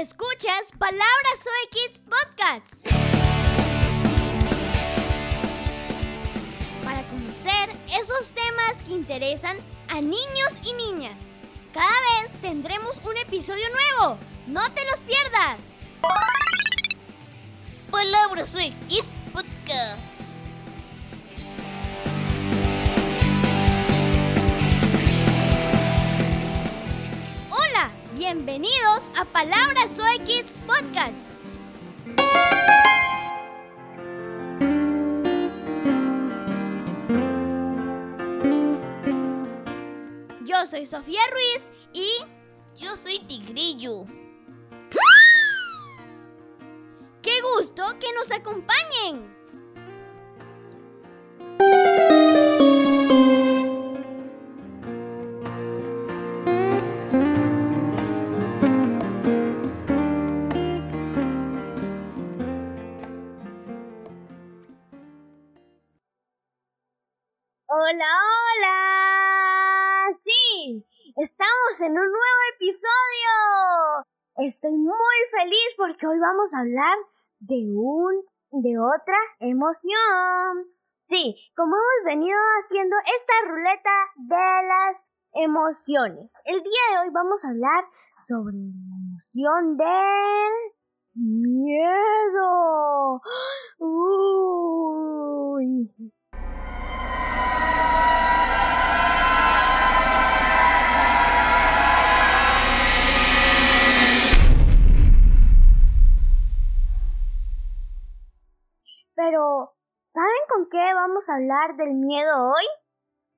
Escuchas Palabras Soy Kids Podcasts. Para conocer esos temas que interesan a niños y niñas. Cada vez tendremos un episodio nuevo. No te los pierdas. Palabras Soy Kids Podcast. Bienvenidos a Palabras Soy Kids Podcasts. Yo soy Sofía Ruiz y Yo soy Tigrillo. qué gusto que nos acompañen. Hola, hola. Sí, estamos en un nuevo episodio. Estoy muy feliz porque hoy vamos a hablar de un de otra emoción. Sí, como hemos venido haciendo esta ruleta de las emociones. El día de hoy vamos a hablar sobre la emoción del miedo. Uy. ¿Saben con qué vamos a hablar del miedo hoy?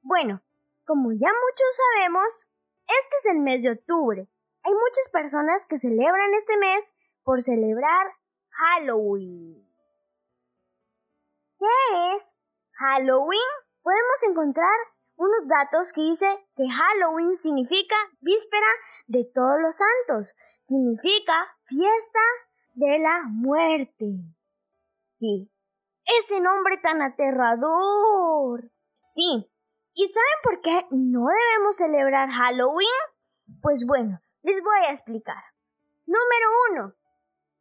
Bueno, como ya muchos sabemos, este es el mes de octubre. Hay muchas personas que celebran este mes por celebrar Halloween. ¿Qué es Halloween? Podemos encontrar unos datos que dice que Halloween significa víspera de todos los santos, significa fiesta de la muerte. Sí, ese nombre tan aterrador. Sí. ¿Y saben por qué no debemos celebrar Halloween? Pues bueno, les voy a explicar. Número uno.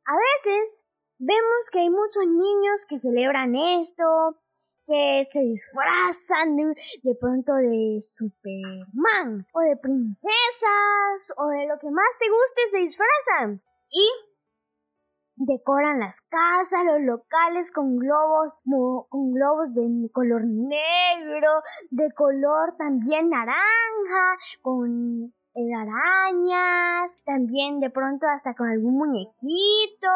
A veces vemos que hay muchos niños que celebran esto, que se disfrazan de, pronto de Superman, o de princesas, o de lo que más te guste, se disfrazan. Y decoran las casas, los locales con globos, con globos de color negro, de color también naranja, con eh, arañas, también de pronto hasta con algún muñequito.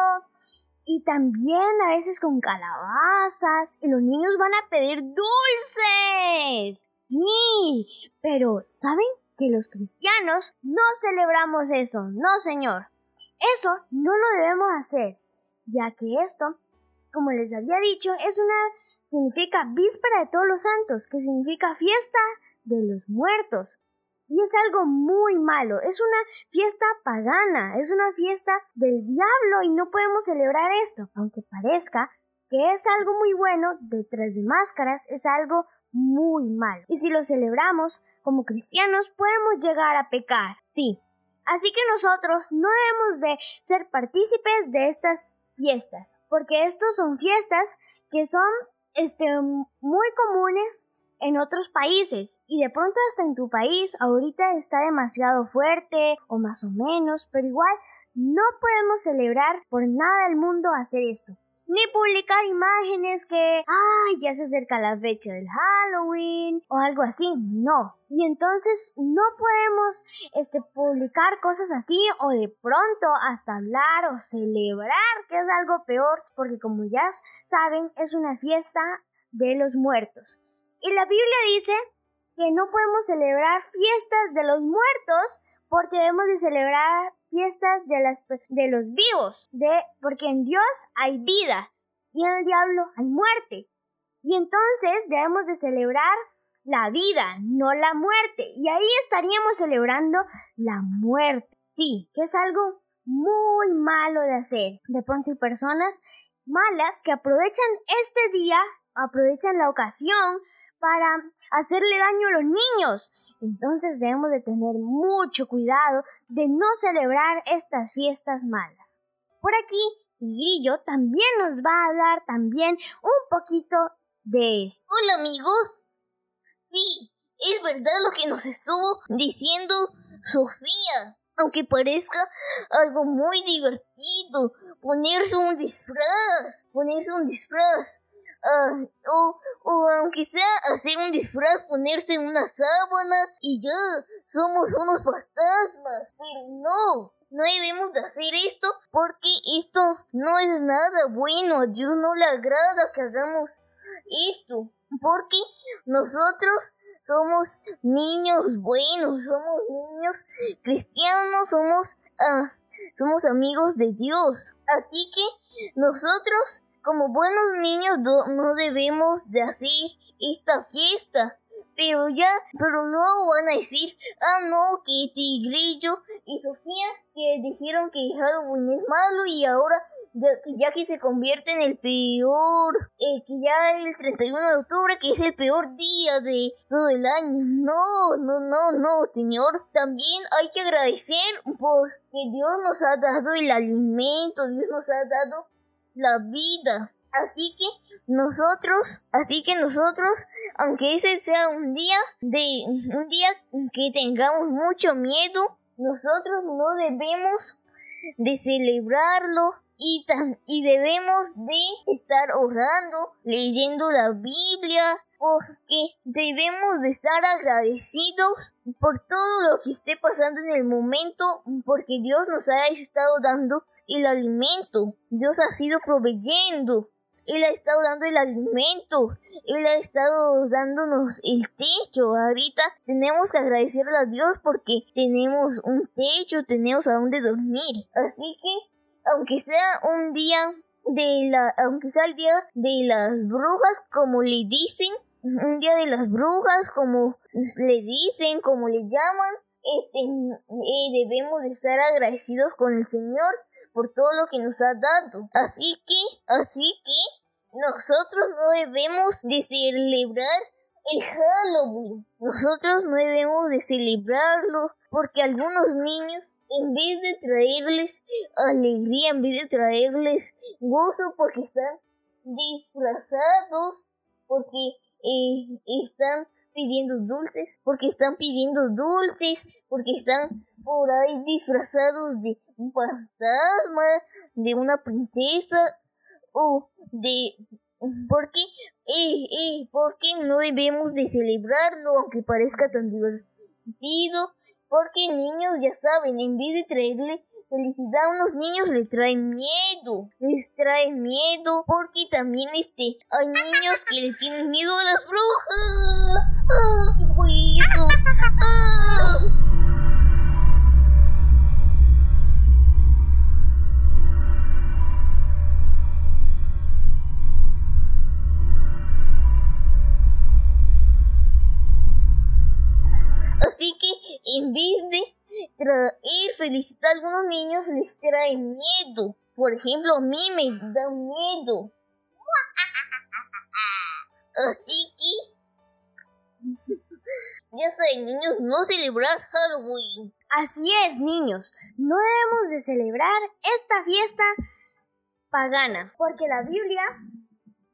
Y también a veces con calabazas. Y los niños van a pedir dulces. Sí, pero ¿saben que los cristianos no celebramos eso? No, señor. Eso no lo debemos hacer, ya que esto, como les había dicho, es una significa víspera de todos los santos, que significa fiesta de los muertos. Y es algo muy malo, es una fiesta pagana, es una fiesta del diablo y no podemos celebrar esto, aunque parezca que es algo muy bueno, detrás de máscaras es algo muy malo. Y si lo celebramos como cristianos podemos llegar a pecar, sí, Así que nosotros no debemos de ser partícipes de estas fiestas, porque estos son fiestas que son este, muy comunes en otros países y de pronto hasta en tu país ahorita está demasiado fuerte o más o menos, pero igual no podemos celebrar por nada del mundo hacer esto. Ni publicar imágenes que, ay, ya se acerca la fecha del Halloween o algo así, no. Y entonces no podemos este, publicar cosas así o de pronto hasta hablar o celebrar, que es algo peor, porque como ya saben, es una fiesta de los muertos. Y la Biblia dice que no podemos celebrar fiestas de los muertos porque debemos de celebrar fiestas de, los vivos, de, porque en Dios hay vida y en el diablo hay muerte. Y entonces debemos de celebrar la vida, no la muerte. Y ahí estaríamos celebrando la muerte. Sí, que es algo muy malo de hacer. De pronto hay personas malas que aprovechan este día, aprovechan la ocasión para hacerle daño a los niños. Entonces debemos de tener mucho cuidado de no celebrar estas fiestas malas. Por aquí, Grillo también nos va a hablar también un poquito de esto. Hola amigos. Sí, es verdad lo que nos estuvo diciendo Sofía. Aunque parezca algo muy divertido, ponerse un disfraz, ponerse un disfraz. Ah, o, o aunque sea hacer un disfraz, ponerse una sábana y ya, somos unos fantasmas. Pero no, no debemos de hacer esto porque esto no es nada bueno. A Dios no le agrada que hagamos esto. Porque nosotros somos niños buenos, somos niños cristianos, somos, ah, somos amigos de Dios. Así que nosotros, como buenos niños, no debemos de hacer esta fiesta. Pero ya, pero luego van a decir, ah no, que Tigrillo y Sofía que dijeron que Halloween es malo y ahora ya, que se convierte en el peor, eh, que ya el 31 de octubre, que es el peor día de todo el año. No, no, no, no, señor. También hay que agradecer porque Dios nos ha dado el alimento, Dios nos ha dado la vida. Así que nosotros, así que nosotros, aunque ese sea un día de un día que tengamos mucho miedo, nosotros no debemos de celebrarlo y, y debemos de estar orando, leyendo la Biblia, porque debemos de estar agradecidos por todo lo que esté pasando en el momento, porque Dios nos ha estado dando el alimento, Dios ha sido proveyendo. Él ha estado dando el alimento, Él ha estado dándonos el techo. Ahorita tenemos que agradecerle a Dios porque tenemos un techo, tenemos a dónde dormir. Así que aunque sea un día de la, aunque sea el día de las brujas, como le dicen, un día de las brujas, como le dicen, como le llaman, este, eh, debemos de estar agradecidos con el Señor por todo lo que nos ha dado. Así que, así que, nosotros no debemos de celebrar el Halloween. Nosotros no debemos de celebrarlo porque algunos niños, en vez de traerles alegría, en vez de traerles gozo, porque están disfrazados, porque eh, están pidiendo dulces, porque están pidiendo dulces, porque están por ahí disfrazados de un fantasma, de una princesa o de porque eh, eh, porque no debemos de celebrarlo aunque parezca tan divertido porque niños ya saben en vez de traerle felicidad a unos niños les trae miedo les trae miedo porque también este hay niños que les tienen miedo a las brujas. ¡Ah, bueno! ¡Ah! Así que en vez de traer felicidad a algunos niños, les trae miedo. Por ejemplo, a mí me da miedo. Así que... Ya saben, niños, no celebrar Halloween. Así es, niños. No debemos de celebrar esta fiesta pagana. Porque la Biblia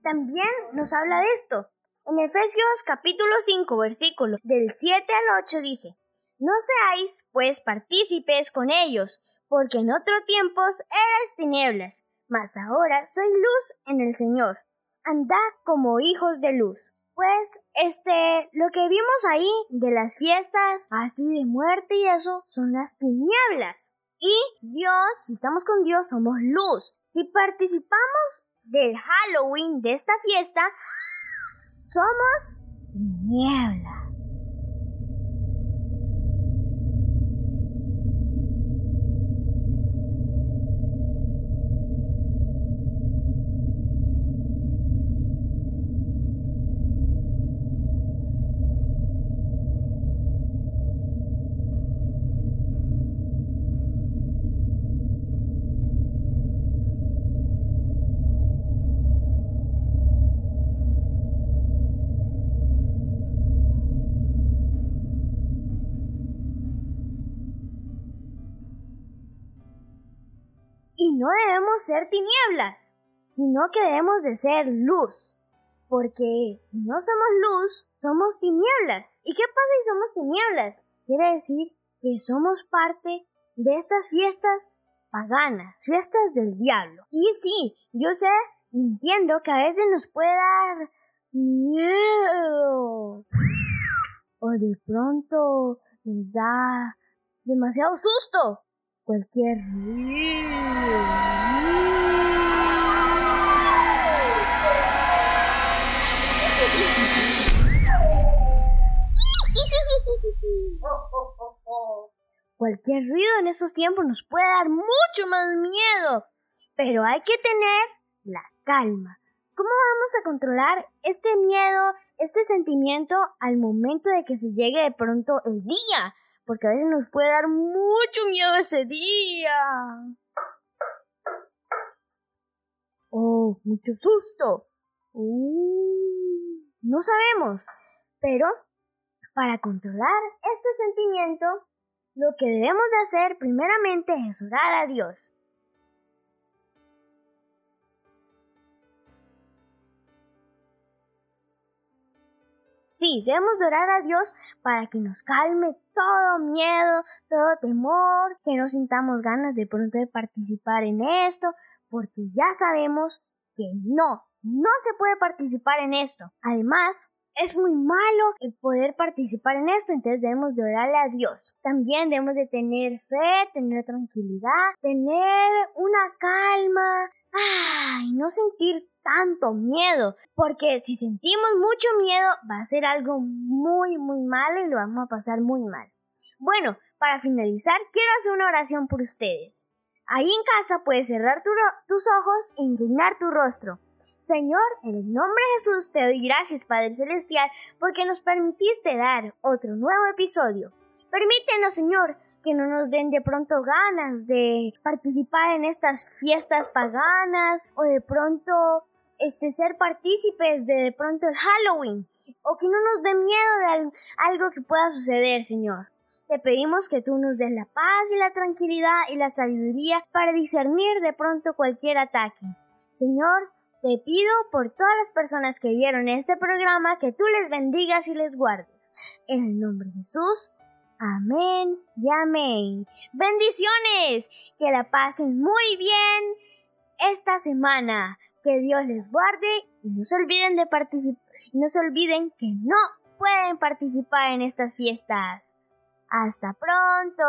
también nos habla de esto. En Efesios capítulo 5 versículo del 7 al 8 dice, No seáis pues partícipes con ellos, porque en otro tiempos erais tinieblas, mas ahora sois luz en el Señor. Andad como hijos de luz. Pues, este, lo que vimos ahí de las fiestas así de muerte y eso son las tinieblas. Y Dios, si estamos con Dios, somos luz. Si participamos del Halloween, de esta fiesta, somos niebla. No debemos ser tinieblas, sino que debemos de ser luz. Porque si no somos luz, somos tinieblas. ¿Y qué pasa si somos tinieblas? Quiere decir que somos parte de estas fiestas paganas, fiestas del diablo. Y sí, yo sé, entiendo que a veces nos puede dar miedo. O de pronto nos da demasiado susto. Cualquier Cualquier ruido en esos tiempos nos puede dar mucho más miedo, pero hay que tener la calma. ¿Cómo vamos a controlar este miedo, este sentimiento al momento de que se llegue de pronto el día? Porque a veces nos puede dar mucho miedo ese día. Oh, mucho susto. Uh, no sabemos, pero para controlar este sentimiento lo que debemos de hacer primeramente es orar a Dios. Sí, debemos de orar a Dios para que nos calme todo miedo, todo temor, que no sintamos ganas de pronto de participar en esto, porque ya sabemos que no, no se puede participar en esto. Además, es muy malo el poder participar en esto, entonces debemos de orarle a Dios. También debemos de tener fe, tener tranquilidad, tener una calma, ay, no sentir tanto miedo, porque si sentimos mucho miedo va a ser algo muy, muy malo y lo vamos a pasar muy mal. Bueno, para finalizar, quiero hacer una oración por ustedes. Ahí en casa puedes cerrar tus ojos e inclinar tu rostro. Señor, en el nombre de Jesús te doy gracias, Padre Celestial, porque nos permitiste dar otro nuevo episodio. Permítenos, Señor, que no nos den de pronto ganas de participar en estas fiestas paganas o de pronto este, ser partícipes de de pronto el Halloween o que no nos dé miedo de algo que pueda suceder, Señor. Te pedimos que tú nos des la paz y la tranquilidad y la sabiduría para discernir de pronto cualquier ataque. Señor, te pido por todas las personas que vieron este programa que tú les bendigas y les guardes. En el nombre de Jesús. Amén y amén. Bendiciones. Que la pasen muy bien esta semana que Dios les guarde y no se olviden de participar, no se olviden que no pueden participar en estas fiestas. Hasta pronto.